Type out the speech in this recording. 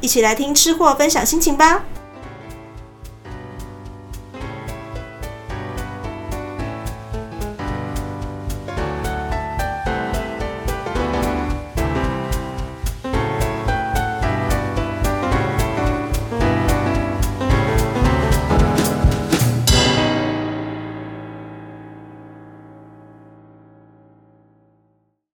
一起来听吃货分享心情吧。